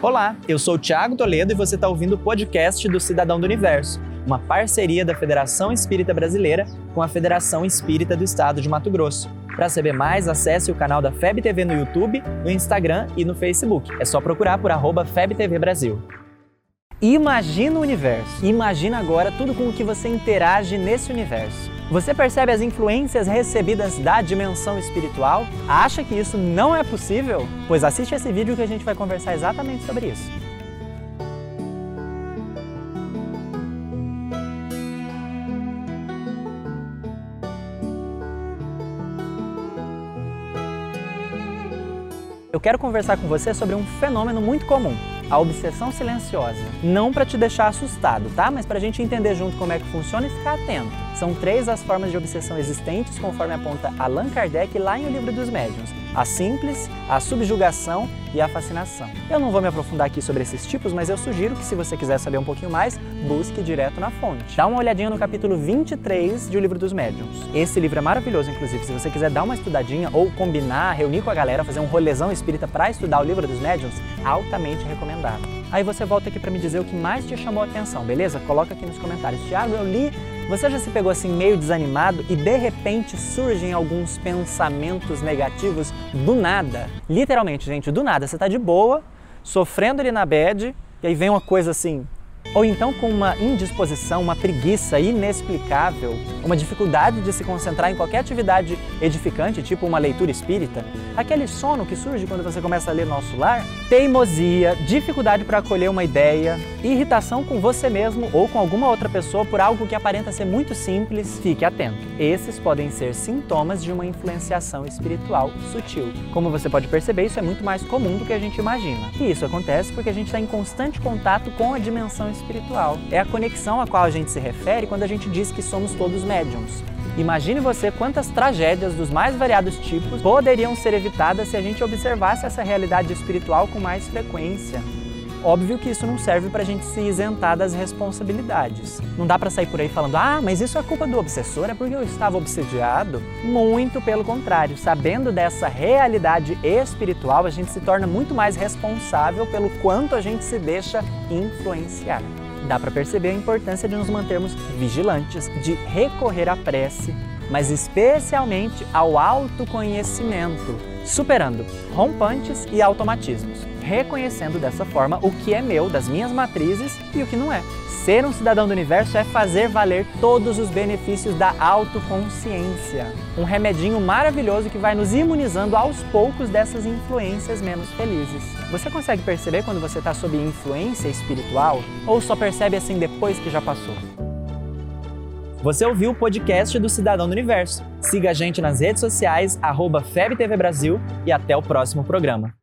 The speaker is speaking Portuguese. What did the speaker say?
Olá, eu sou o Thiago Toledo e você está ouvindo o podcast do Cidadão do Universo, uma parceria da Federação Espírita Brasileira com a Federação Espírita do Estado de Mato Grosso. Para saber mais, acesse o canal da FEB TV no YouTube, no Instagram e no Facebook. É só procurar por arroba FebTV Brasil. Imagina o universo. Imagina agora tudo com o que você interage nesse universo. Você percebe as influências recebidas da dimensão espiritual? Acha que isso não é possível? Pois assiste esse vídeo que a gente vai conversar exatamente sobre isso. Eu quero conversar com você sobre um fenômeno muito comum a obsessão silenciosa. Não para te deixar assustado, tá? Mas para a gente entender junto como é que funciona e ficar atento. São três as formas de obsessão existentes, conforme aponta Allan Kardec lá em O Livro dos Médiuns: a simples, a subjugação e a fascinação. Eu não vou me aprofundar aqui sobre esses tipos, mas eu sugiro que, se você quiser saber um pouquinho mais, busque direto na fonte. Dá uma olhadinha no capítulo 23 de O Livro dos Médiuns. Esse livro é maravilhoso, inclusive, se você quiser dar uma estudadinha ou combinar, reunir com a galera, fazer um rolezão espírita para estudar o Livro dos Médiuns, altamente recomendado. Aí você volta aqui para me dizer o que mais te chamou a atenção, beleza? Coloca aqui nos comentários. Tiago, eu li você já se pegou assim meio desanimado e de repente surgem alguns pensamentos negativos do nada? Literalmente, gente, do nada. Você está de boa, sofrendo ali na bed, e aí vem uma coisa assim, ou então com uma indisposição, uma preguiça inexplicável, uma dificuldade de se concentrar em qualquer atividade edificante, tipo uma leitura espírita, aquele sono que surge quando você começa a ler Nosso Lar, teimosia, dificuldade para acolher uma ideia, irritação com você mesmo ou com alguma outra pessoa por algo que aparenta ser muito simples, fique atento. Esses podem ser sintomas de uma influenciação espiritual sutil. Como você pode perceber, isso é muito mais comum do que a gente imagina. E isso acontece porque a gente está em constante contato com a dimensão espiritual. É a conexão a qual a gente se refere quando a gente diz que somos todos médiums. Imagine você quantas tragédias dos mais variados tipos poderiam ser evitadas se a gente observasse essa realidade espiritual com mais frequência. Óbvio que isso não serve para a gente se isentar das responsabilidades. Não dá para sair por aí falando, ah, mas isso é culpa do obsessor, é porque eu estava obsediado. Muito pelo contrário, sabendo dessa realidade espiritual, a gente se torna muito mais responsável pelo quanto a gente se deixa influenciar. Dá para perceber a importância de nos mantermos vigilantes, de recorrer à prece, mas especialmente ao autoconhecimento, superando rompantes e automatismos reconhecendo dessa forma o que é meu, das minhas matrizes e o que não é. Ser um cidadão do universo é fazer valer todos os benefícios da autoconsciência. Um remedinho maravilhoso que vai nos imunizando aos poucos dessas influências menos felizes. Você consegue perceber quando você está sob influência espiritual? Ou só percebe assim depois que já passou? Você ouviu o podcast do Cidadão do Universo. Siga a gente nas redes sociais, arroba FebTV Brasil e até o próximo programa.